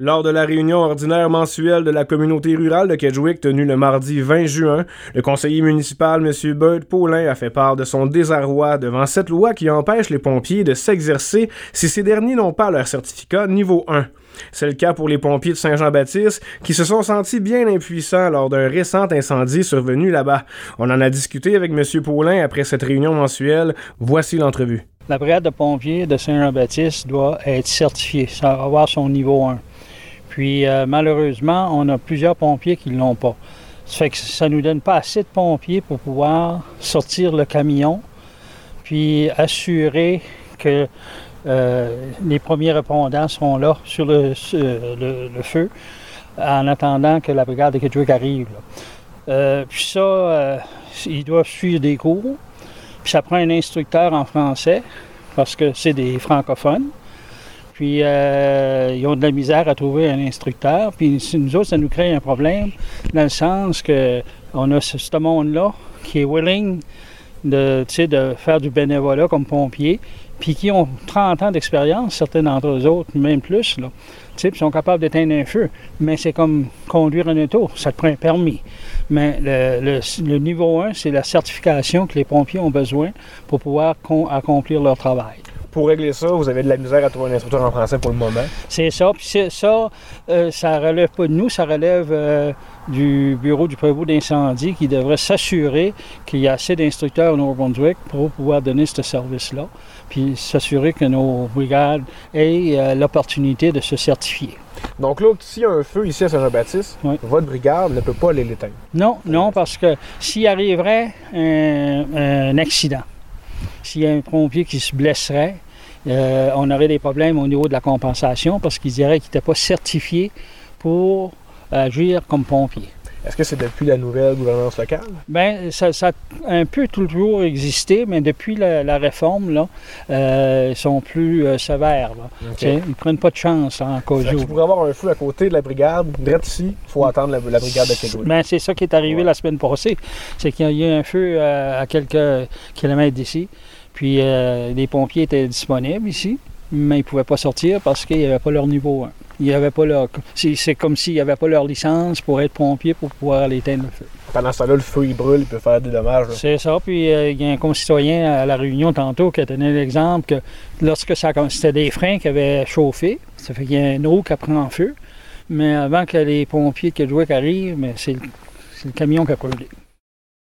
Lors de la réunion ordinaire mensuelle de la communauté rurale de Kedgewick tenue le mardi 20 juin, le conseiller municipal M. Bud Paulin a fait part de son désarroi devant cette loi qui empêche les pompiers de s'exercer si ces derniers n'ont pas leur certificat niveau 1. C'est le cas pour les pompiers de Saint-Jean-Baptiste qui se sont sentis bien impuissants lors d'un récent incendie survenu là-bas. On en a discuté avec M. Paulin après cette réunion mensuelle. Voici l'entrevue. La brigade de pompiers de Saint-Jean-Baptiste doit être certifiée, avoir son niveau 1. Puis euh, malheureusement, on a plusieurs pompiers qui ne l'ont pas. Ça fait que ça nous donne pas assez de pompiers pour pouvoir sortir le camion, puis assurer que euh, les premiers répondants sont là sur le, feu en attendant que la brigade de Kedgewick arrive. Euh, puis ça, ils doivent suivre des cours. Puis ça prend un instructeur en français parce que c'est des francophones. Puis euh, ils ont de la misère à trouver un instructeur. Puis nous autres, ça nous crée un problème dans le sens que on a ce, monde-là qui est willing de, de faire du bénévolat comme pompier, puis qui ont 30 ans d'expérience, certains d'entre eux autres, même plus. Là. Puis sont capables d'éteindre un feu. Mais c'est comme conduire un auto, ça te prend un permis. Mais le, le niveau 1, c'est la certification que les pompiers ont besoin pour pouvoir accomplir leur travail pour régler ça, vous avez de la misère à trouver un instructeur en français pour le moment. C'est ça. Puis ça, euh, ça relève pas de nous, ça relève euh, du bureau du prévôt d'incendie qui devrait s'assurer qu'il y a assez d'instructeurs au Nouveau-Brunswick pour pouvoir donner ce service-là, puis s'assurer que nos brigades aient euh, l'opportunité de se certifier. Donc là, s'il y a un feu ici à Saint-Jean-Baptiste, votre brigade ne peut pas aller l'éteindre. Non, non, parce que s'il arriverait un accident, s'il y a un pompier qui se blesserait, euh, on aurait des problèmes au niveau de la compensation parce qu'ils diraient qu'ils n'étaient pas certifiés pour agir comme pompiers. Est-ce que c'est depuis la nouvelle gouvernance locale? Bien, ça, a un peu toujours existé, mais depuis la, réforme, là, euh, ils sont plus euh, sévères. Ils ne prennent pas de chance en cause où. Pour avoir un feu à côté de la brigade, direct ici, il faut attendre la, brigade de Kedgewick. Bien, c'est ça qui est arrivé la semaine passée. C'est qu'il y a eu un feu à quelques kilomètres d'ici. Puis euh, les pompiers étaient disponibles ici, mais ils ne pouvaient pas sortir parce qu'ils n'avaient pas leur niveau 1. Ils avaient pas leur... C'est comme s'ils n'avaient pas leur licence pour être pompiers pour pouvoir aller éteindre le feu. Pendant ce temps-là, le feu il brûle, il peut faire des dommages. C'est ça. Puis euh, il y a un concitoyen à la réunion tantôt qui a donné l'exemple que lorsque ça c'était des freins qui avaient chauffé, ça fait qu'il y a une eau qui prend en feu. Mais avant que les pompiers de Kedgewick arrivent, c'est le, le camion qui a brûlé.